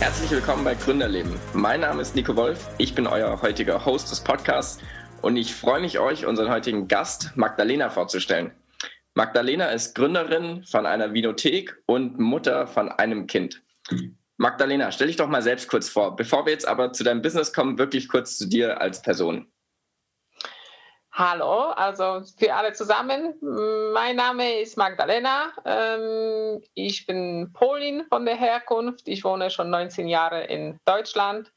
Herzlich willkommen bei Gründerleben. Mein Name ist Nico Wolf, ich bin euer heutiger Host des Podcasts und ich freue mich, euch unseren heutigen Gast Magdalena vorzustellen. Magdalena ist Gründerin von einer Vinothek und Mutter von einem Kind. Magdalena, stell dich doch mal selbst kurz vor, bevor wir jetzt aber zu deinem Business kommen, wirklich kurz zu dir als Person. Hallo, also für alle zusammen. Mein Name ist Magdalena. Ähm, ich bin Polin von der Herkunft. Ich wohne schon 19 Jahre in Deutschland.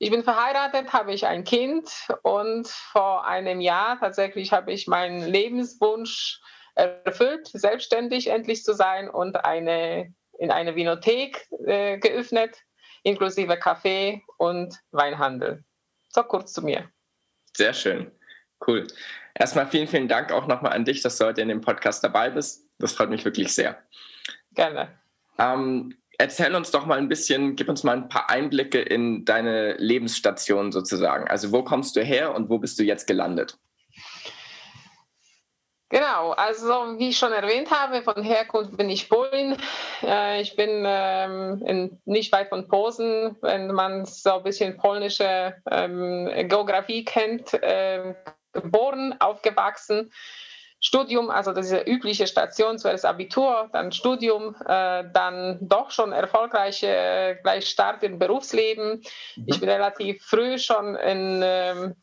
Ich bin verheiratet, habe ich ein Kind und vor einem Jahr tatsächlich habe ich meinen Lebenswunsch erfüllt, selbstständig endlich zu sein und eine, in eine Vinothek äh, geöffnet, inklusive Kaffee und Weinhandel. So kurz zu mir. Sehr schön. Cool. Erstmal vielen, vielen Dank auch nochmal an dich, dass du heute in dem Podcast dabei bist. Das freut mich wirklich sehr. Gerne. Ähm, erzähl uns doch mal ein bisschen, gib uns mal ein paar Einblicke in deine Lebensstation sozusagen. Also wo kommst du her und wo bist du jetzt gelandet? Genau, also wie ich schon erwähnt habe, von Herkunft bin ich Polin. Äh, ich bin ähm, in, nicht weit von Posen, wenn man so ein bisschen polnische ähm, Geografie kennt, äh, geboren, aufgewachsen. Studium, also diese übliche Station, zuerst Abitur, dann Studium, äh, dann doch schon erfolgreiche äh, gleich Start im Berufsleben. Mhm. Ich bin relativ früh schon in, ähm,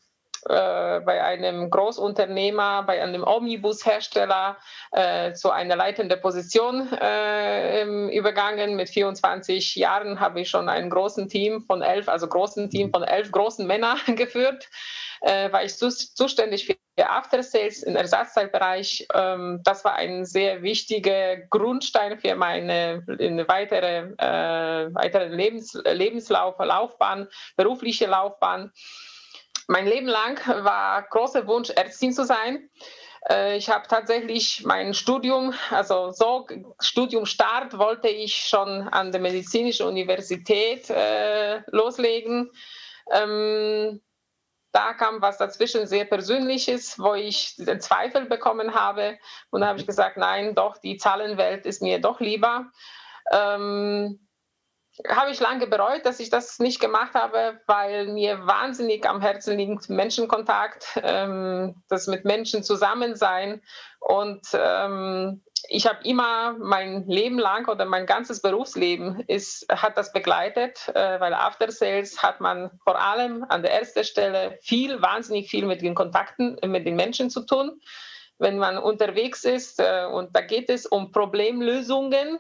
äh, bei einem Großunternehmer, bei einem Omnibushersteller äh, zu einer leitenden Position äh, übergangen. Mit 24 Jahren habe ich schon ein großes Team von elf, also großen Team von elf großen Männern geführt äh, war ich zuständig für After Sales im Ersatzteilbereich. Ähm, das war ein sehr wichtiger Grundstein für meine weitere, äh, weitere Lebens, Lebenslauf, Laufbahn, berufliche Laufbahn. Mein Leben lang war großer Wunsch, Ärztin zu sein. Äh, ich habe tatsächlich mein Studium, also so Studiumstart wollte ich schon an der medizinischen Universität äh, loslegen. Ähm, da kam was dazwischen sehr Persönliches, wo ich den Zweifel bekommen habe. Und da habe ich gesagt, nein, doch, die Zahlenwelt ist mir doch lieber. Ähm, habe ich lange bereut, dass ich das nicht gemacht habe, weil mir wahnsinnig am Herzen liegt Menschenkontakt, ähm, das mit Menschen zusammen sein. Und ähm, ich habe immer mein Leben lang oder mein ganzes Berufsleben ist, hat das begleitet, äh, weil After Sales hat man vor allem an der ersten Stelle viel, wahnsinnig viel mit den Kontakten, mit den Menschen zu tun. Wenn man unterwegs ist äh, und da geht es um Problemlösungen,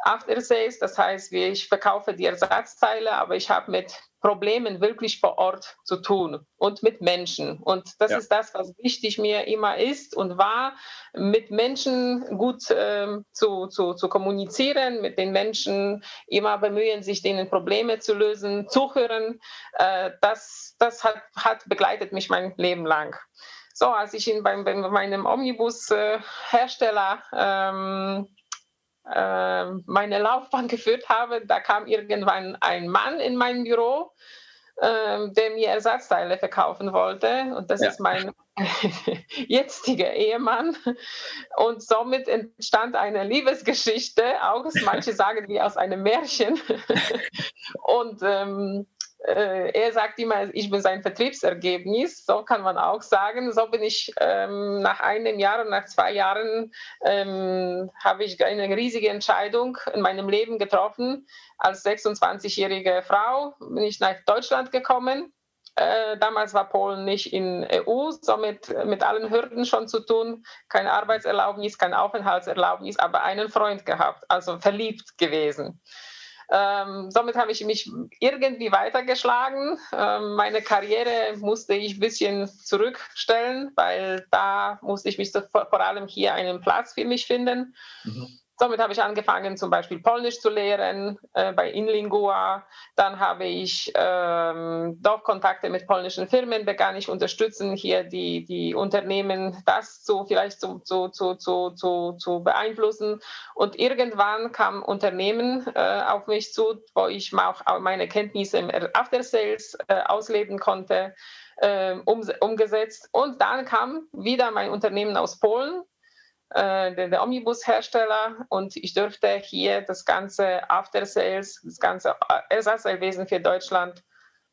After Sales, das heißt, ich verkaufe die Ersatzteile, aber ich habe mit Problemen wirklich vor Ort zu tun und mit Menschen. Und das ja. ist das, was wichtig mir immer ist und war, mit Menschen gut äh, zu, zu, zu kommunizieren, mit den Menschen immer bemühen, sich denen Probleme zu lösen, zuhören. Äh, das das hat, hat begleitet mich mein Leben lang. So, als ich in, beim, bei meinem Omnibus-Hersteller äh, ähm, ähm, meine Laufbahn geführt habe, da kam irgendwann ein Mann in mein Büro, äh, der mir Ersatzteile verkaufen wollte. Und das ja. ist mein jetziger Ehemann. Und somit entstand eine Liebesgeschichte, auch manche sagen wie aus einem Märchen. Und ähm, äh, er sagt immer, ich bin sein Vertriebsergebnis, so kann man auch sagen. So bin ich ähm, nach einem Jahr und nach zwei Jahren ähm, habe ich eine riesige Entscheidung in meinem Leben getroffen. Als 26-jährige Frau bin ich nach Deutschland gekommen. Äh, damals war Polen nicht in EU, somit mit allen Hürden schon zu tun. Keine Arbeitserlaubnis, kein Aufenthaltserlaubnis, aber einen Freund gehabt, also verliebt gewesen. Ähm, somit habe ich mich irgendwie weitergeschlagen. Ähm, meine Karriere musste ich ein bisschen zurückstellen, weil da musste ich mich vor, allem hier einen Platz für mich finden. Mhm. Somit habe ich angefangen, zum Beispiel Polnisch zu lehren äh, bei Inlingua. Dann habe ich ähm, doch Kontakte mit polnischen Firmen, begann ich unterstützen, hier die, die Unternehmen das zu, vielleicht zu, zu, zu, zu, zu, zu beeinflussen. Und irgendwann kam Unternehmen äh, auf mich zu, wo ich auch meine Kenntnisse im After Sales äh, ausleben konnte. Ähm, um, umgesetzt und dann kam wieder mein Unternehmen aus Polen äh, der, der Omnibus-Hersteller, und ich durfte hier das ganze After Sales, das ganze Ersatzteilwesen für Deutschland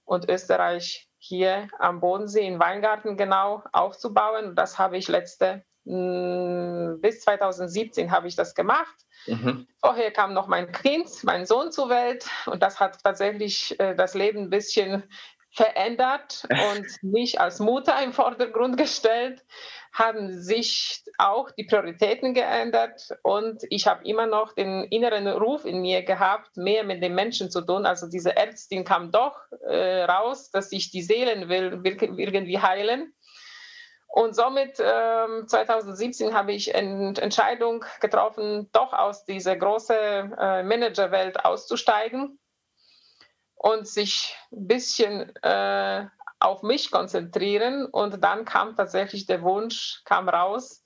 und Österreich hier am Bodensee in Weingarten genau aufzubauen. Das habe ich letzte hm, bis 2017 habe ich das gemacht. Mhm. Vorher kam noch mein Kind, mein Sohn zur Welt und das hat tatsächlich äh, das Leben ein bisschen verändert und mich als Mutter im Vordergrund gestellt, haben sich auch die Prioritäten geändert und ich habe immer noch den inneren Ruf in mir gehabt, mehr mit den Menschen zu tun. Also diese Ärztin kam doch äh, raus, dass ich die Seelen will irgendwie heilen. Und somit ähm, 2017 habe ich eine Entscheidung getroffen, doch aus dieser großen äh, Managerwelt auszusteigen und sich ein bisschen äh, auf mich konzentrieren. Und dann kam tatsächlich der Wunsch, kam raus,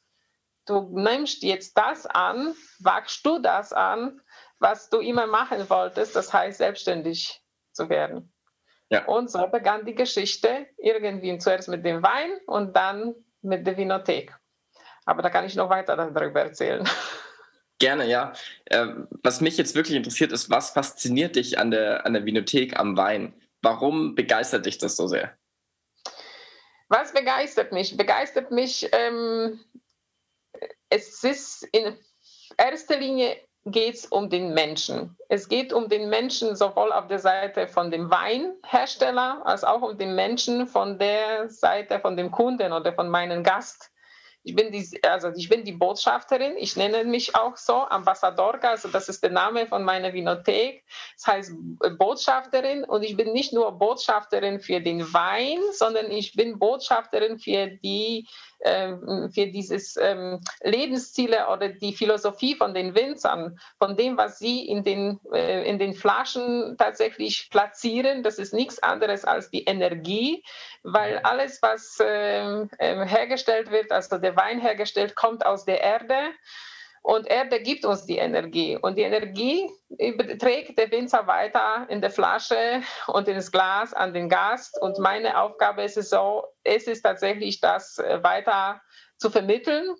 du nimmst jetzt das an, wagst du das an, was du immer machen wolltest, das heißt selbstständig zu werden. Ja. Und so begann die Geschichte irgendwie zuerst mit dem Wein und dann mit der Vinothek. Aber da kann ich noch weiter darüber erzählen. Gerne, ja. Ähm, was mich jetzt wirklich interessiert, ist, was fasziniert dich an der, an der Vinothek, am Wein? Warum begeistert dich das so sehr? Was begeistert mich? Begeistert mich, ähm, es ist in erster Linie geht es um den Menschen. Es geht um den Menschen sowohl auf der Seite von dem Weinhersteller als auch um den Menschen von der Seite von dem Kunden oder von meinem Gast. Ich bin die, also ich bin die Botschafterin, ich nenne mich auch so, Ambassadorka, also das ist der Name von meiner Vinothek. Das heißt Botschafterin und ich bin nicht nur Botschafterin für den Wein, sondern ich bin Botschafterin für die ähm, für dieses ähm, Lebensziele oder die Philosophie von den Winzern, von dem, was sie in den, äh, in den Flaschen tatsächlich platzieren. Das ist nichts anderes als die Energie, weil alles, was ähm, hergestellt wird, also der Wein hergestellt, kommt aus der Erde. Und Erde gibt uns die Energie. Und die Energie trägt der Winzer weiter in der Flasche und ins Glas an den Gast. Und meine Aufgabe ist es so, es ist tatsächlich das äh, weiter zu vermitteln.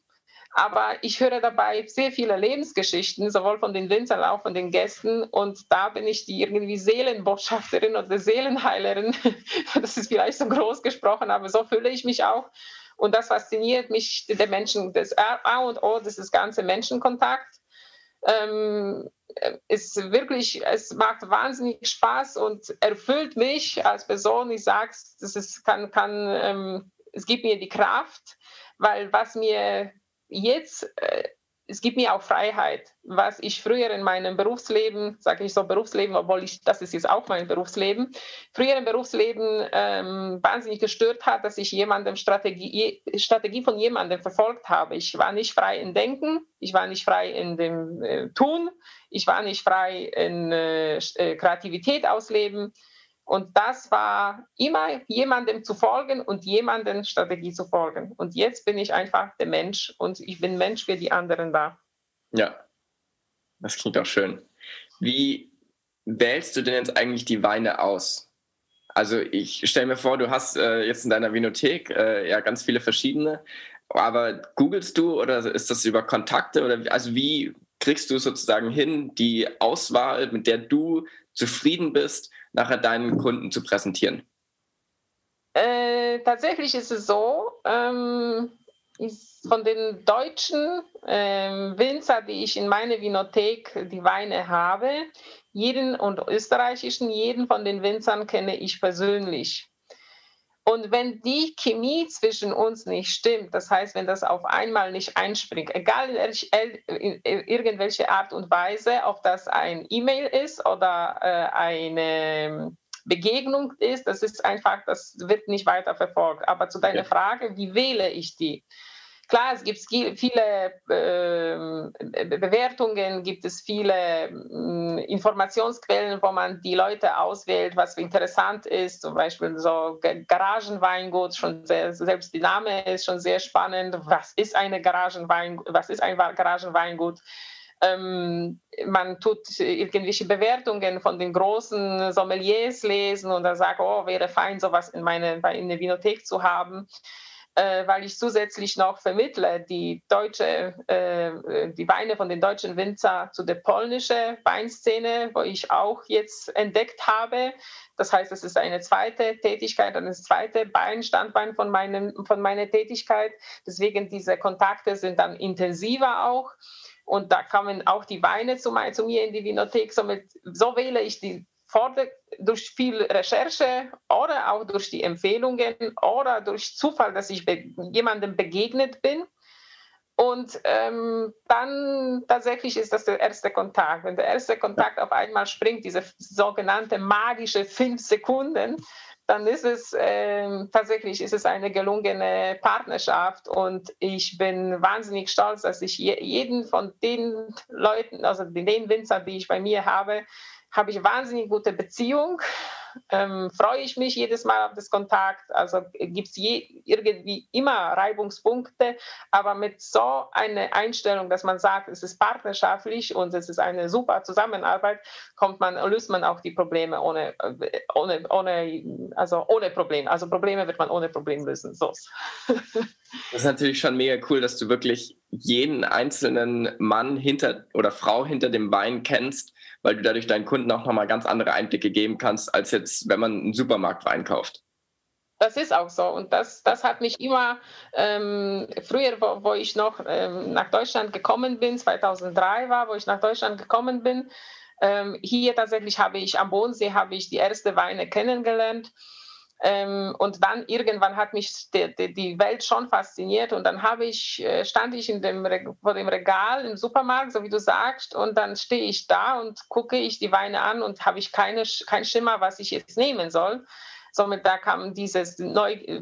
Aber ich höre dabei sehr viele Lebensgeschichten, sowohl von den Winzern als auch von den Gästen. Und da bin ich die irgendwie Seelenbotschafterin oder Seelenheilerin. Das ist vielleicht so groß gesprochen, aber so fühle ich mich auch. Und das fasziniert mich, der Menschen, das A und O, das ist ganze Menschenkontakt. Ähm, ist wirklich, es macht wahnsinnig Spaß und erfüllt mich als Person. Ich sage es, kann, kann, ähm, es gibt mir die Kraft, weil was mir jetzt äh, es gibt mir auch Freiheit, was ich früher in meinem Berufsleben, sage ich so Berufsleben, obwohl ich, das ist jetzt auch mein Berufsleben, früher im Berufsleben ähm, wahnsinnig gestört hat, dass ich jemandem Strategie, Strategie von jemandem verfolgt habe. Ich war nicht frei in Denken, ich war nicht frei in dem äh, Tun, ich war nicht frei in äh, äh Kreativität ausleben. Und das war immer jemandem zu folgen und jemandem Strategie zu folgen. Und jetzt bin ich einfach der Mensch und ich bin Mensch für die anderen da. Ja, das klingt auch schön. Wie wählst du denn jetzt eigentlich die Weine aus? Also ich stelle mir vor, du hast äh, jetzt in deiner Vinothek äh, ja ganz viele verschiedene, aber googelst du oder ist das über Kontakte oder also wie kriegst du sozusagen hin, die Auswahl, mit der du zufrieden bist, nachher deinen Kunden zu präsentieren? Äh, tatsächlich ist es so, ähm, von den deutschen ähm, Winzer, die ich in meiner Vinothek die Weine habe, jeden und österreichischen, jeden von den Winzern kenne ich persönlich. Und wenn die Chemie zwischen uns nicht stimmt, das heißt, wenn das auf einmal nicht einspringt, egal in, irgendwelche Art und Weise, ob das ein E-Mail ist oder äh, eine Begegnung ist, das ist einfach, das wird nicht weiter verfolgt. Aber zu deiner ja. Frage, wie wähle ich die? Klar, es gibt viele äh, Bewertungen, gibt es viele äh, Informationsquellen, wo man die Leute auswählt, was interessant ist. Zum Beispiel so Garagenweingut, schon sehr, selbst die Name ist schon sehr spannend. Was ist eine Garagenwein, was ist ein Garagenweingut? Ähm, man tut irgendwelche Bewertungen von den großen Sommeliers lesen und dann sagt, oh, wäre fein, sowas in, meine, in der Vinothek zu haben. Äh, weil ich zusätzlich noch vermittle die deutsche, äh, die Weine von den deutschen Winzer zu der polnischen Weinszene, wo ich auch jetzt entdeckt habe. Das heißt, es ist eine zweite Tätigkeit, ein zweite Bein, Standbein von, meinem, von meiner Tätigkeit. Deswegen diese Kontakte sind dann intensiver auch. Und da kommen auch die Weine zu, mir in die Vinothek. Somit, so wähle ich die durch viel Recherche oder auch durch die Empfehlungen oder durch Zufall, dass ich be jemandem begegnet bin. Und ähm, dann tatsächlich ist das der erste Kontakt. Wenn der erste Kontakt auf einmal springt, diese sogenannte magische fünf Sekunden, dann ist es äh, tatsächlich ist es eine gelungene Partnerschaft und ich bin wahnsinnig stolz, dass ich je, jeden von den Leuten, also den Winzer, die ich bei mir habe, habe ich wahnsinnig gute Beziehung. Ähm, freue ich mich jedes Mal auf das Kontakt. Also gibt es irgendwie immer Reibungspunkte, aber mit so einer Einstellung, dass man sagt, es ist partnerschaftlich und es ist eine super Zusammenarbeit, kommt man, löst man auch die Probleme ohne, äh, ohne, ohne, also ohne Problem. Also Probleme wird man ohne Problem lösen. So. Das ist natürlich schon mega cool, dass du wirklich jeden einzelnen Mann hinter oder Frau hinter dem Wein kennst weil du dadurch deinen Kunden auch nochmal ganz andere Einblicke geben kannst, als jetzt, wenn man einen Supermarktwein kauft. Das ist auch so. Und das, das hat mich immer, ähm, früher, wo, wo, ich noch ähm, nach Deutschland gekommen bin, 2003 war, wo ich nach Deutschland gekommen bin, ähm, hier tatsächlich habe ich am Bodensee habe ich die erste Weine kennengelernt. Ähm, und dann irgendwann hat mich die, die, die, Welt schon fasziniert und dann habe ich, äh, stand ich in dem, vor dem Regal im Supermarkt, so wie du sagst, und dann stehe ich da und gucke ich die Weine an und habe ich keine, kein Schimmer, was ich jetzt nehmen soll. Somit da kam dieses neu, äh,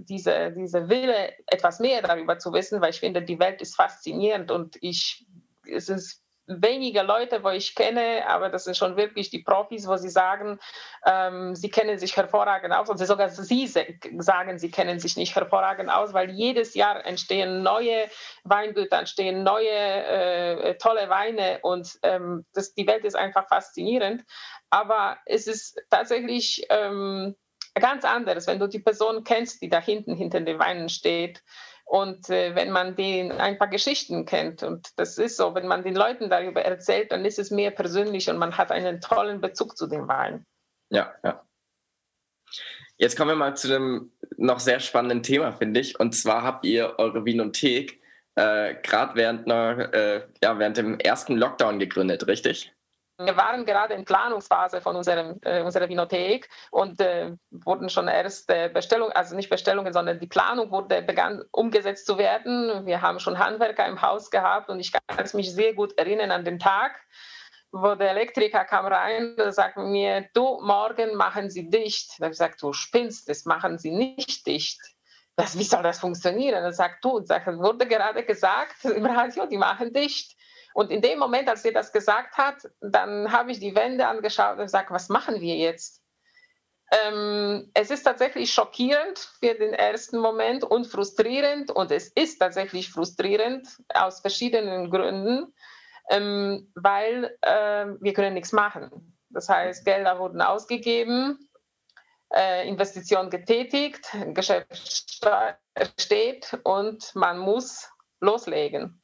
diese, diese Wille, etwas mehr darüber zu wissen, weil ich finde, die Welt ist faszinierend und ich, es ist wenige Leute, wo ich kenne, aber das sind schon wirklich die Profis, wo sie sagen, ähm, sie kennen sich hervorragend aus und sogar sie sagen, sie kennen sich nicht hervorragend aus, weil jedes Jahr entstehen neue Weingüter, entstehen neue äh, tolle Weine und ähm, das, die Welt ist einfach faszinierend. Aber es ist tatsächlich ähm, ganz anders, wenn du die Person kennst, die da hinten hinter den Weinen steht und äh, wenn man den ein paar Geschichten kennt, und das ist so, wenn man den Leuten darüber erzählt, dann ist es mehr persönlich und man hat einen tollen Bezug zu den Wahlen. Ja, ja. Jetzt kommen wir mal zu dem noch sehr spannenden Thema, finde ich. Und zwar habt ihr eure Vinothek äh, gerade während, äh, ja, während dem ersten Lockdown gegründet, richtig? Wir waren gerade in Planungsphase von unserem, äh, unserer Vinothek und äh, wurden schon erst äh, Bestellungen, also nicht Bestellungen, sondern die Planung wurde begann umgesetzt zu werden. Wir haben schon Handwerker im Haus gehabt und ich kann mich sehr gut erinnern an den Tag, wo der Elektriker kam rein und sagte mir, du, morgen machen Sie dicht. Da habe ich gesagt, du spinnst, das machen Sie nicht dicht. Das, wie soll das funktionieren? Er sagt, du, das wurde gerade gesagt im Radio, die machen dicht. Und in dem Moment, als sie das gesagt hat, dann habe ich die Wände angeschaut und gesagt, was machen wir jetzt? Ähm, es ist tatsächlich schockierend für den ersten Moment und frustrierend. Und es ist tatsächlich frustrierend aus verschiedenen Gründen, ähm, weil äh, wir können nichts machen. Das heißt, Gelder wurden ausgegeben, äh, Investitionen getätigt, Geschäft steht und man muss loslegen.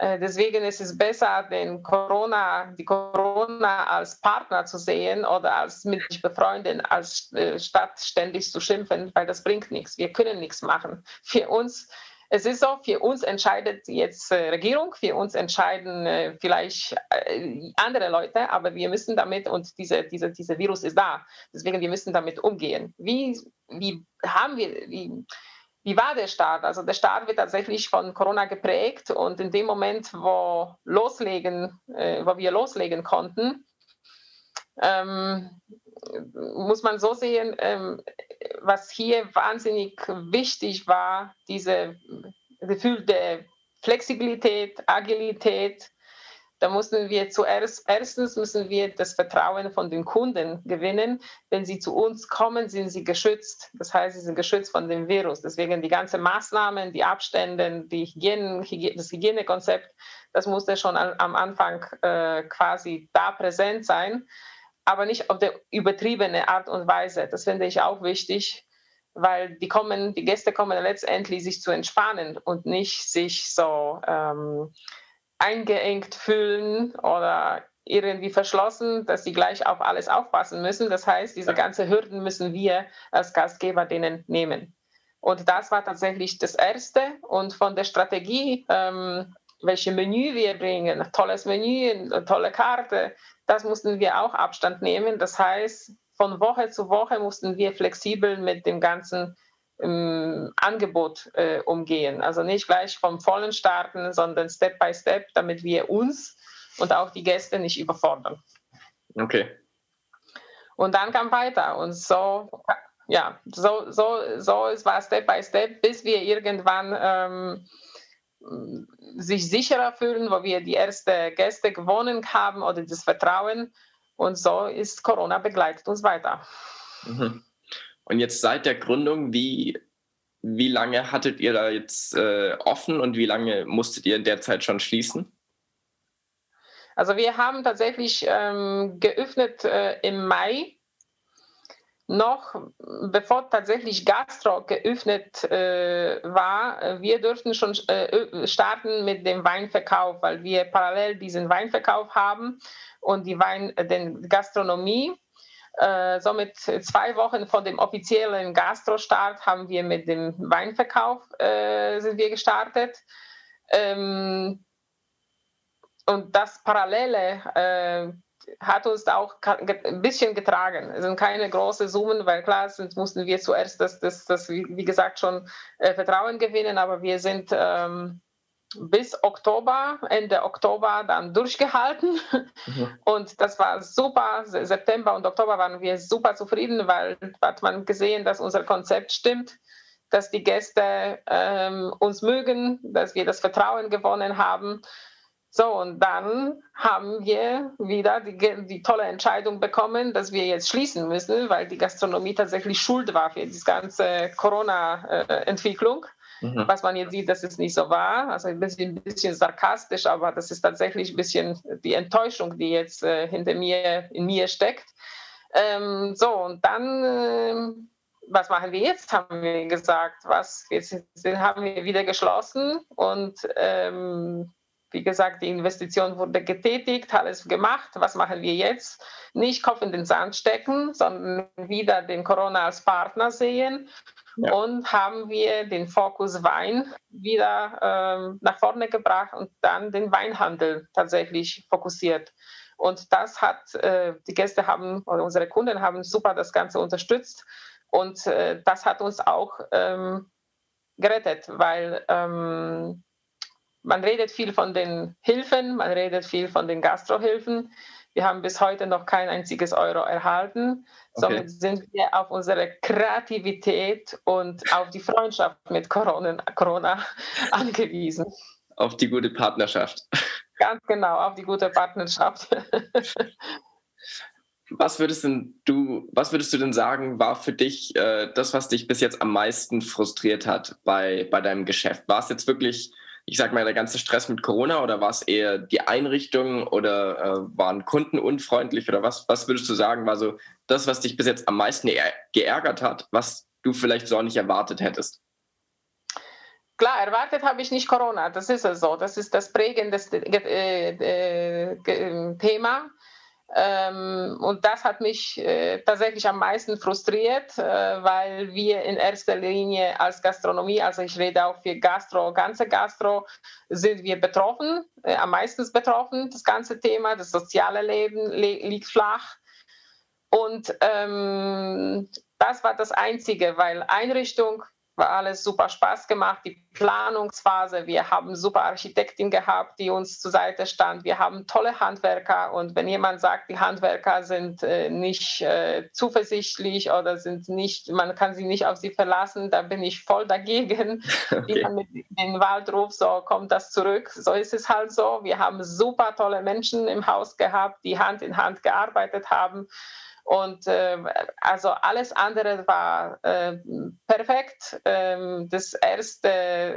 Äh, deswegen ist es besser, den Corona, die Corona als Partner zu sehen oder als mit sich befreunden, als äh, statt ständig zu schimpfen, weil das bringt nichts. Wir können nichts machen. Für uns, es ist so, für uns entscheidet jetzt äh, Regierung, für uns entscheiden vielleicht andere Leute, aber wir müssen damit und diese, diese, dieser Virus ist da. Deswegen wir müssen damit umgehen. Wie, wie haben wir, wie, wie war der Start? Also der Start wird tatsächlich von Corona geprägt und in dem Moment, wo, loslegen, äh, wo wir loslegen konnten, ähm, muss man so sehen, ähm, was hier wahnsinnig wichtig war, diese Gefühl der Flexibilität, Agilität, da müssen wir zuerst, erstens müssen wir das Vertrauen von den Kunden gewinnen. Wenn sie zu uns kommen, sind sie geschützt. Das heißt, sie sind geschützt von dem Virus. Deswegen die ganzen Maßnahmen, die Abstände, die Hygiene, das Hygienekonzept, das musste schon am Anfang äh, quasi da präsent sein, aber nicht auf der übertriebene Art und Weise. Das finde ich auch wichtig weil die kommen, die Gäste kommen letztendlich sich zu entspannen und nicht sich so ähm, eingeengt fühlen oder irgendwie verschlossen, dass sie gleich auf alles aufpassen müssen. Das heißt, diese ganzen Hürden müssen wir als Gastgeber denen nehmen. Und das war tatsächlich das Erste. Und von der Strategie, ähm, welche Menü wir bringen, tolles Menü, tolle Karte, das mussten wir auch Abstand nehmen. Das heißt, von Woche zu Woche mussten wir flexibel mit dem ganzen ähm, Angebot äh, umgehen. Also nicht gleich vom Vollen starten, sondern Step by Step, damit wir uns und auch die Gäste nicht überfordern. Okay. Und dann kam weiter und so, ja, so, so, so es war Step by Step, bis wir irgendwann ähm, sich sicherer fühlen, wo wir die ersten Gäste gewonnen haben oder das Vertrauen und so ist Corona begleitet uns weiter. Mhm. Und jetzt seit der Gründung, wie, wie lange hattet ihr da jetzt äh, offen und wie lange musstet ihr in der Zeit schon schließen? Also wir haben tatsächlich ähm, geöffnet äh, im Mai, noch bevor tatsächlich Gastro geöffnet äh, war. Wir dürften schon äh, starten mit dem Weinverkauf, weil wir parallel diesen Weinverkauf haben und die Wein, den Gastronomie. Äh, somit zwei Wochen vor dem offiziellen Gastrostart haben wir mit dem Weinverkauf äh, sind wir gestartet. Ähm, und das Parallele äh, hat uns auch ein bisschen getragen. Es sind keine großen Summen, weil klar sind, mussten wir zuerst das, das, das wie gesagt, schon äh, Vertrauen gewinnen, aber wir sind ähm, bis Oktober, Ende Oktober dann durchgehalten. Mhm. Und das war super. September und Oktober waren wir super zufrieden, weil hat man gesehen, dass unser Konzept stimmt, dass die Gäste ähm, uns mögen, dass wir das Vertrauen gewonnen haben. So, und dann haben wir wieder die, die, tolle Entscheidung bekommen, dass wir jetzt schließen müssen, weil die Gastronomie tatsächlich schuld war für die ganze Corona-Entwicklung. Äh, Mhm. Was man jetzt sieht, dass es nicht so war. Also ein bisschen, ein bisschen sarkastisch, aber das ist tatsächlich ein bisschen die Enttäuschung, die jetzt äh, hinter mir, in mir steckt. Ähm, so, und dann, äh, was machen wir jetzt, haben wir gesagt. Was, jetzt haben wir wieder geschlossen und ähm, wie gesagt, die Investition wurde getätigt, alles gemacht. Was machen wir jetzt? Nicht Kopf in den Sand stecken, sondern wieder den Corona als Partner sehen ja. und haben wir den Fokus Wein wieder ähm, nach vorne gebracht und dann den Weinhandel tatsächlich fokussiert. Und das hat, äh, die Gäste haben, oder unsere Kunden haben super das Ganze unterstützt und äh, das hat uns auch ähm, gerettet, weil ähm, man redet viel von den Hilfen, man redet viel von den Gastrohilfen. Wir haben bis heute noch kein einziges Euro erhalten. Okay. Somit sind wir auf unsere Kreativität und auf die Freundschaft mit Corona, Corona angewiesen. Auf die gute Partnerschaft. Ganz genau, auf die gute Partnerschaft. Was würdest denn du, was würdest du denn sagen, war für dich äh, das, was dich bis jetzt am meisten frustriert hat bei, bei deinem Geschäft? War es jetzt wirklich ich sag mal, der ganze Stress mit Corona oder war es eher die Einrichtung oder äh, waren Kunden unfreundlich oder was, was würdest du sagen, war so das, was dich bis jetzt am meisten geärgert hat, was du vielleicht so nicht erwartet hättest? Klar, erwartet habe ich nicht Corona, das ist es so. Das ist das prägende äh, äh, Thema. Ähm, und das hat mich äh, tatsächlich am meisten frustriert, äh, weil wir in erster Linie als Gastronomie, also ich rede auch für Gastro, ganze Gastro, sind wir betroffen, äh, am meisten betroffen, das ganze Thema, das soziale Leben liegt flach. Und ähm, das war das Einzige, weil Einrichtung war alles super Spaß gemacht. Die Planungsphase, wir haben super Architektin gehabt, die uns zur Seite stand. Wir haben tolle Handwerker und wenn jemand sagt, die Handwerker sind äh, nicht äh, zuversichtlich oder sind nicht, man kann sie nicht auf sie verlassen, da bin ich voll dagegen. Okay. Wie man mit dem Waldruf, so kommt das zurück. So ist es halt so. Wir haben super tolle Menschen im Haus gehabt, die Hand in Hand gearbeitet haben. Und äh, also alles andere war äh, perfekt. Ähm, das erste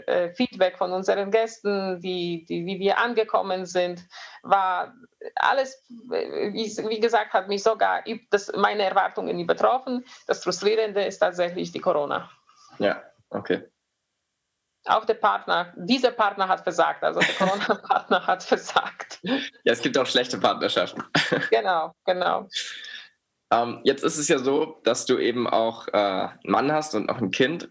äh, Feedback von unseren Gästen, die, die, wie wir angekommen sind, war alles, wie, wie gesagt, hat mich sogar das, meine Erwartungen übertroffen. Das Frustrierende ist tatsächlich die Corona. Ja, okay. Auch der Partner, dieser Partner hat versagt, also der Corona-Partner hat versagt. Ja, es gibt auch schlechte Partnerschaften. Genau, genau. Ähm, jetzt ist es ja so, dass du eben auch äh, einen Mann hast und auch ein Kind.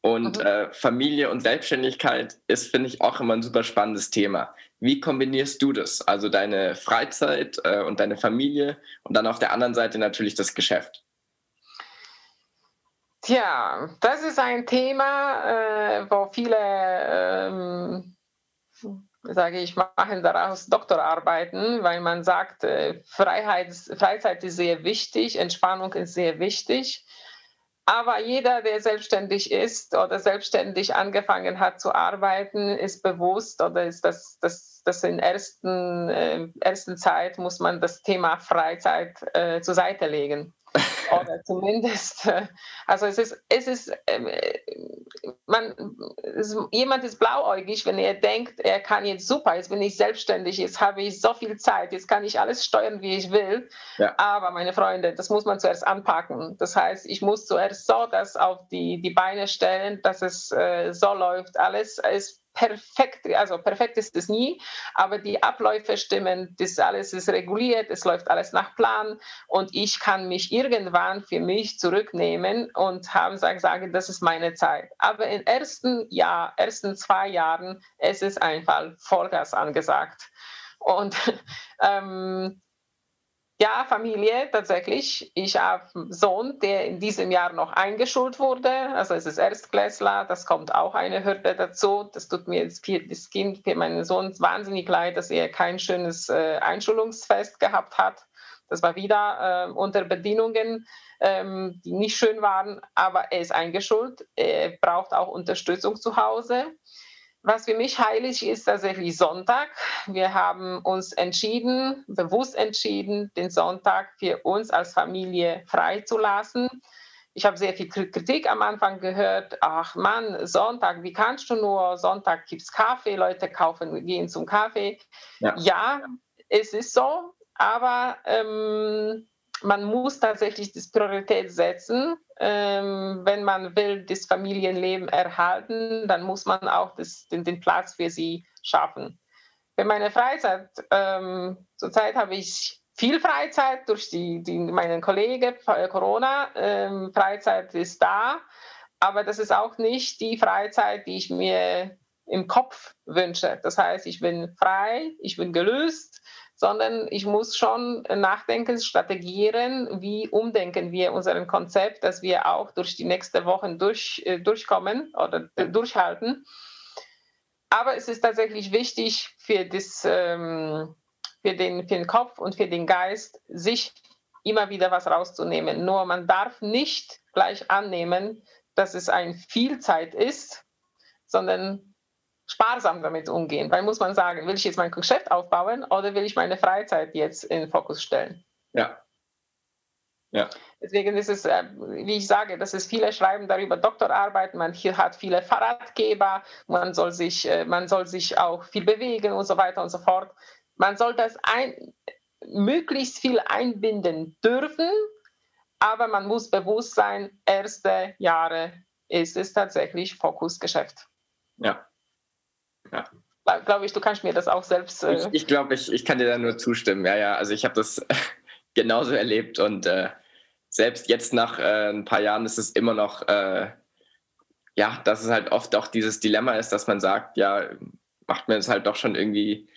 Und mhm. äh, Familie und Selbstständigkeit ist, finde ich, auch immer ein super spannendes Thema. Wie kombinierst du das? Also deine Freizeit äh, und deine Familie und dann auf der anderen Seite natürlich das Geschäft. Tja, das ist ein Thema, äh, wo viele ähm, sage ich, machen daraus Doktorarbeiten, weil man sagt, äh, Freiheit, Freizeit ist sehr wichtig, Entspannung ist sehr wichtig. Aber jeder, der selbstständig ist oder selbstständig angefangen hat zu arbeiten, ist bewusst oder ist das, das, das in ersten, äh, ersten Zeit muss man das Thema Freizeit äh, zur Seite legen. Oder zumindest, äh, also es ist, es ist, ähm, man, es, jemand ist blauäugig, wenn er denkt, er kann jetzt super, jetzt bin ich selbstständig, jetzt habe ich so viel Zeit, jetzt kann ich alles steuern, wie ich will. Ja. Aber meine Freunde, das muss man zuerst anpacken. Das heißt, ich muss zuerst so das auf die, die Beine stellen, dass es äh, so läuft. Alles ist perfekt, also perfekt ist es nie, aber die Abläufe stimmen, das alles ist reguliert, es läuft alles nach Plan und ich kann mich irgendwann für mich zurücknehmen und haben sagen, sagen, das ist meine Zeit. Aber im ersten Jahr, ersten zwei Jahren, es ist einfach Vollgas angesagt. Und ähm, ja, Familie tatsächlich. Ich habe einen Sohn, der in diesem Jahr noch eingeschult wurde. Also es ist Erstklässler, das kommt auch eine Hürde dazu. Das tut mir das Kind, für meinen Sohn wahnsinnig leid, dass er kein schönes äh, Einschulungsfest gehabt hat. Das war wieder äh, unter Bedingungen, ähm, die nicht schön waren, aber er ist eingeschult. Er braucht auch Unterstützung zu Hause. Was für mich heilig ist, tatsächlich Sonntag. Wir haben uns entschieden, bewusst entschieden, den Sonntag für uns als Familie freizulassen. Ich habe sehr viel Kritik am Anfang gehört. Ach Mann, Sonntag, wie kannst du nur? Sonntag gibt es Kaffee, Leute kaufen, gehen zum Kaffee. Ja, ja es ist so, aber ähm, man muss tatsächlich das Priorität setzen. Ähm, wenn man will, das Familienleben erhalten, dann muss man auch das, den, den Platz für sie schaffen. Für meine Freizeit, ähm, zurzeit habe ich viel Freizeit durch die, die meinen Kollegen, äh, Corona. Ähm, Freizeit ist da, aber das ist auch nicht die Freizeit, die ich mir im Kopf wünsche. Das heißt, ich bin frei, ich bin gelöst, sondern ich muss schon nachdenken, strategieren, wie umdenken wir unser Konzept, dass wir auch durch die nächsten Wochen durch, äh, durchkommen oder äh, durchhalten. Aber es ist tatsächlich wichtig für, das, ähm, für, den, für den Kopf und für den Geist, sich immer wieder was rauszunehmen. Nur man darf nicht gleich annehmen, dass es ein Vielzeit ist, sondern sparsam damit umgehen. Weil muss man sagen, will ich jetzt mein Geschäft aufbauen oder will ich meine Freizeit jetzt in den Fokus stellen? Ja. Ja. Deswegen ist es, äh, wie ich sage, dass es viele schreiben darüber Doktorarbeit, man hier hat viele Fahrradgeber, man soll sich, äh, man soll sich auch viel bewegen und so weiter und so fort. Man soll das ein, möglichst viel einbinden dürfen, aber man muss bewusst sein, erste Jahre ist es tatsächlich Fokusgeschäft. Ja. Ja. Glaube ich, du kannst mir das auch selbst. Äh ich, ich glaube, ich, ich kann dir da nur zustimmen. Ja, ja, also ich habe das genauso erlebt und äh, selbst jetzt nach äh, ein paar Jahren ist es immer noch, äh, ja, dass es halt oft auch dieses Dilemma ist, dass man sagt, ja, macht mir jetzt halt doch schon irgendwie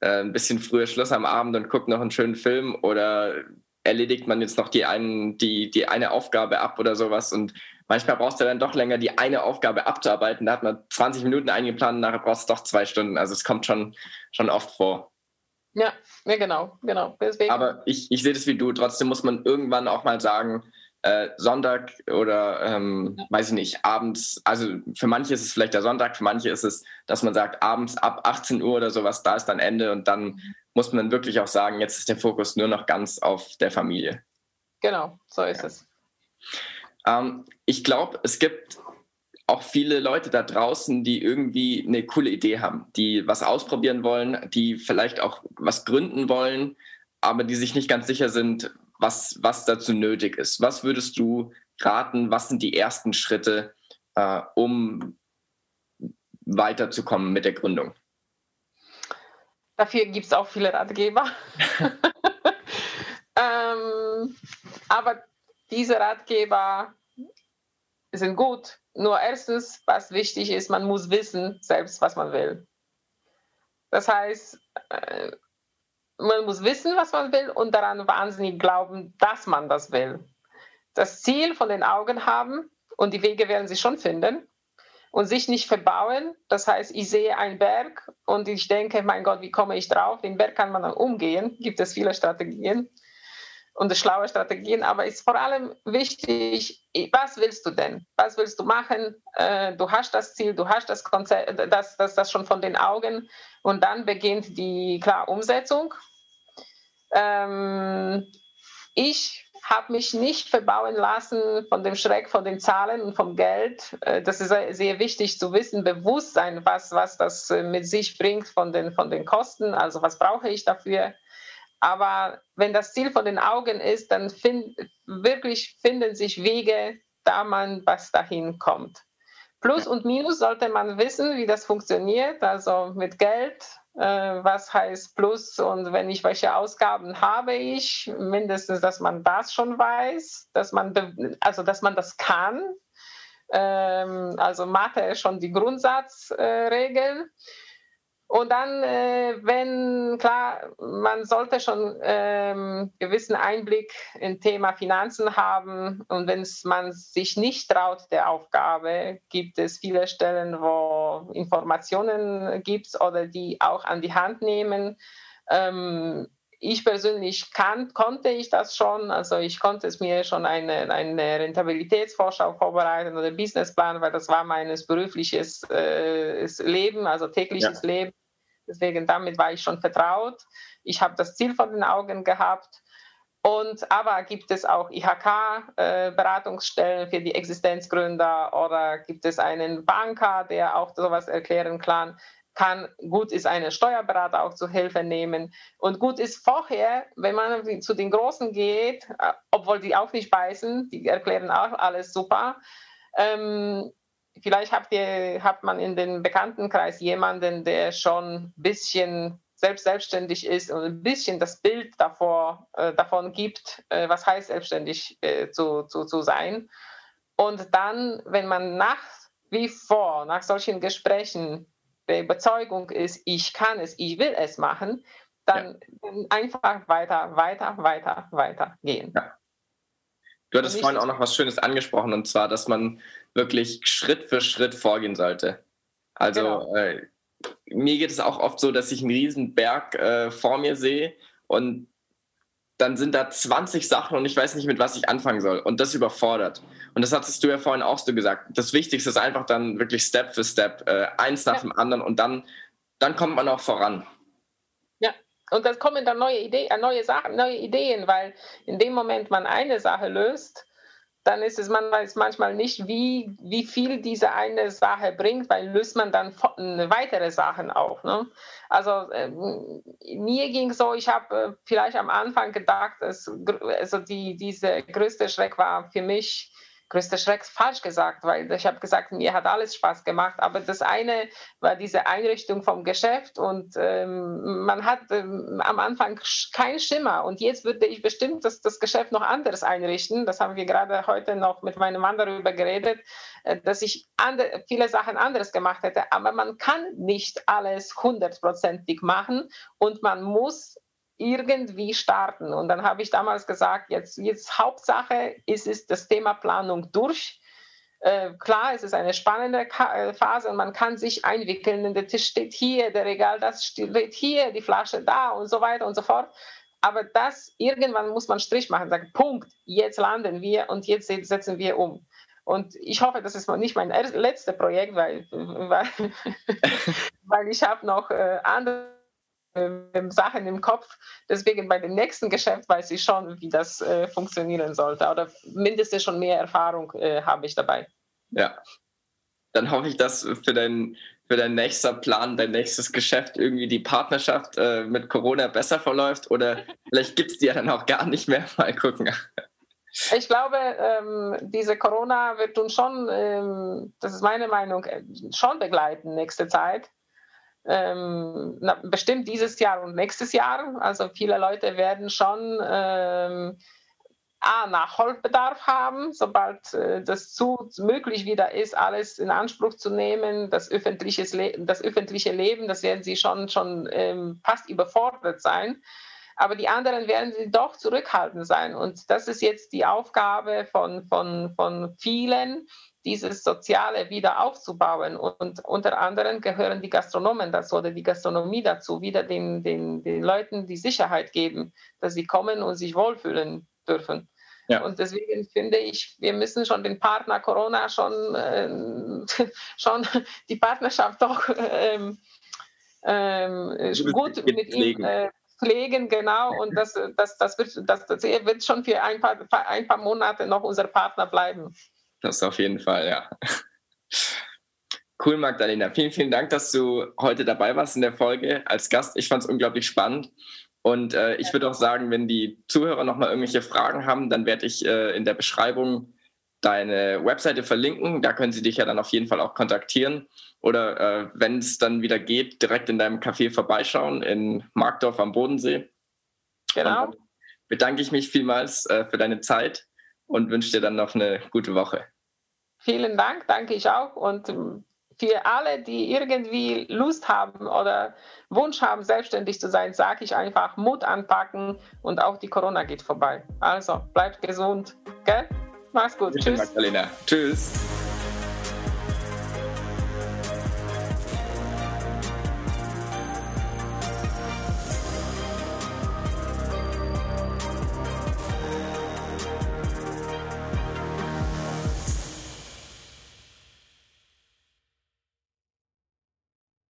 äh, ein bisschen früher Schluss am Abend und guckt noch einen schönen Film oder erledigt man jetzt noch die, einen, die, die eine Aufgabe ab oder sowas und manchmal brauchst du dann doch länger, die eine Aufgabe abzuarbeiten. Da hat man 20 Minuten eingeplant, nachher brauchst du doch zwei Stunden. Also es kommt schon, schon oft vor. Ja, ja genau, genau. Deswegen. Aber ich, ich sehe das wie du. Trotzdem muss man irgendwann auch mal sagen, äh, Sonntag oder ähm, ja. weiß ich nicht, abends, also für manche ist es vielleicht der Sonntag, für manche ist es, dass man sagt, abends ab 18 Uhr oder sowas, da ist dann Ende und dann mhm. muss man wirklich auch sagen, jetzt ist der Fokus nur noch ganz auf der Familie. Genau, so ist ja. es. Ähm, ich glaube, es gibt auch viele Leute da draußen, die irgendwie eine coole Idee haben, die was ausprobieren wollen, die vielleicht auch was gründen wollen, aber die sich nicht ganz sicher sind, was, was dazu nötig ist. Was würdest du raten? Was sind die ersten Schritte, äh, um weiterzukommen mit der Gründung? Dafür gibt es auch viele Ratgeber. ähm, aber diese Ratgeber sind gut. Nur erstens, was wichtig ist, man muss wissen selbst, was man will. Das heißt, äh, man muss wissen, was man will und daran wahnsinnig glauben, dass man das will. Das Ziel von den Augen haben und die Wege werden sie schon finden und sich nicht verbauen. Das heißt, ich sehe einen Berg und ich denke, mein Gott, wie komme ich drauf? Den Berg kann man dann umgehen, gibt es viele Strategien und schlaue Strategien, aber ist vor allem wichtig, was willst du denn? Was willst du machen? Äh, du hast das Ziel, du hast das Konzept, das, das, das schon von den Augen und dann beginnt die klar Umsetzung. Ähm, ich habe mich nicht verbauen lassen von dem Schreck von den Zahlen und vom Geld. Äh, das ist sehr wichtig zu wissen, Bewusstsein, was, was das äh, mit sich bringt von den, von den Kosten, also was brauche ich dafür aber wenn das Ziel von den Augen ist, dann find, wirklich finden sich Wege, da man was dahin kommt. Plus und Minus sollte man wissen, wie das funktioniert, also mit Geld, äh, was heißt Plus und wenn ich welche Ausgaben habe ich, mindestens, dass man das schon weiß, dass man, also dass man das kann. Ähm, also Mathe ist schon die Grundsatzregel. Und dann, äh, wenn, klar, man sollte schon ähm, gewissen Einblick in Thema Finanzen haben. Und wenn man sich nicht traut der Aufgabe, gibt es viele Stellen, wo Informationen gibt oder die auch an die Hand nehmen. Ähm, ich persönlich kann, konnte ich das schon, also ich konnte es mir schon eine, eine Rentabilitätsvorschau vorbereiten oder Businessplan, weil das war meines berufliches äh, Leben, also tägliches ja. Leben. Deswegen damit war ich schon vertraut. Ich habe das Ziel vor den Augen gehabt. Und aber gibt es auch IHK-Beratungsstellen äh, für die Existenzgründer oder gibt es einen Banker, der auch sowas erklären kann? Kann. Gut ist, einen Steuerberater auch zu Hilfe nehmen. Und gut ist vorher, wenn man zu den Großen geht, äh, obwohl die auch nicht beißen, die erklären auch alles super. Ähm, vielleicht habt ihr, hat man in den Bekanntenkreis jemanden, der schon ein bisschen selbst selbstständig ist und ein bisschen das Bild davor, äh, davon gibt, äh, was heißt selbstständig äh, zu, zu, zu sein. Und dann, wenn man nach wie vor, nach solchen Gesprächen der Überzeugung ist, ich kann es, ich will es machen, dann ja. einfach weiter, weiter, weiter, weiter gehen. Ja. Du hattest vorhin auch noch was Schönes angesprochen, und zwar, dass man wirklich Schritt für Schritt vorgehen sollte. Also genau. äh, mir geht es auch oft so, dass ich einen riesen Berg äh, vor mir sehe und dann sind da 20 Sachen und ich weiß nicht, mit was ich anfangen soll. Und das überfordert. Und das hattest du ja vorhin auch so gesagt. Das Wichtigste ist einfach dann wirklich Step für Step, äh, eins nach ja. dem anderen und dann, dann kommt man auch voran. Ja, und dann kommen dann neue, Ideen, äh, neue Sachen, neue Ideen, weil in dem Moment man eine Sache löst, dann ist es, man weiß manchmal nicht, wie, wie viel diese eine Sache bringt, weil löst man dann weitere Sachen auf. Ne? Also äh, mir ging so, ich habe äh, vielleicht am Anfang gedacht, dass, also die, diese größte Schreck war für mich, größter Schreck falsch gesagt, weil ich habe gesagt, mir hat alles Spaß gemacht, aber das eine war diese Einrichtung vom Geschäft und ähm, man hat ähm, am Anfang keinen Schimmer. Und jetzt würde ich bestimmt das, das Geschäft noch anders einrichten. Das haben wir gerade heute noch mit meinem Mann darüber geredet, äh, dass ich viele Sachen anders gemacht hätte, aber man kann nicht alles hundertprozentig machen und man muss irgendwie starten. Und dann habe ich damals gesagt, jetzt, jetzt Hauptsache ist es das Thema Planung durch. Äh, klar, es ist eine spannende Ka äh, Phase und man kann sich einwickeln. Der Tisch steht hier, der Regal, das steht hier, die Flasche da und so weiter und so fort. Aber das, irgendwann muss man Strich machen, sagen, Punkt, jetzt landen wir und jetzt setzen wir um. Und ich hoffe, das ist nicht mein letztes Projekt, weil, weil, weil ich habe noch äh, andere Sachen im Kopf. Deswegen bei dem nächsten Geschäft weiß ich schon, wie das äh, funktionieren sollte. Oder mindestens schon mehr Erfahrung äh, habe ich dabei. Ja. Dann hoffe ich, dass für dein, für dein nächster Plan, dein nächstes Geschäft irgendwie die Partnerschaft äh, mit Corona besser verläuft. Oder vielleicht gibt es die ja dann auch gar nicht mehr. Mal gucken. Ich glaube, ähm, diese Corona wird uns schon, ähm, das ist meine Meinung, äh, schon begleiten nächste Zeit. Ähm, na, bestimmt dieses Jahr und nächstes Jahr. Also viele Leute werden schon ähm, A, Nachholbedarf haben, sobald äh, das zu möglich wieder ist, alles in Anspruch zu nehmen, das, öffentliches das öffentliche Leben, das werden sie schon, schon ähm, fast überfordert sein aber die anderen werden sie doch zurückhaltend sein. Und das ist jetzt die Aufgabe von, von, von vielen, dieses Soziale wieder aufzubauen. Und unter anderem gehören die Gastronomen dazu oder die Gastronomie dazu, wieder den, den, den Leuten die Sicherheit geben, dass sie kommen und sich wohlfühlen dürfen. Ja. Und deswegen finde ich, wir müssen schon den Partner Corona schon, äh, schon die Partnerschaft doch ähm, ähm, gut mit ihm äh, pflegen, genau. Und das, das, das, wird, das, das wird schon für ein paar, ein paar Monate noch unser Partner bleiben. Das auf jeden Fall, ja. Cool, Magdalena. Vielen, vielen Dank, dass du heute dabei warst in der Folge als Gast. Ich fand es unglaublich spannend. Und äh, ich würde auch sagen, wenn die Zuhörer noch mal irgendwelche Fragen haben, dann werde ich äh, in der Beschreibung deine Webseite verlinken. Da können sie dich ja dann auf jeden Fall auch kontaktieren. Oder äh, wenn es dann wieder geht, direkt in deinem Café vorbeischauen in Markdorf am Bodensee. Genau. bedanke ich mich vielmals äh, für deine Zeit und wünsche dir dann noch eine gute Woche. Vielen Dank, danke ich auch. Und ähm, für alle, die irgendwie Lust haben oder Wunsch haben, selbstständig zu sein, sage ich einfach Mut anpacken und auch die Corona geht vorbei. Also bleibt gesund. Gell? Mach's gut. Tschüss. Magdalena. Tschüss.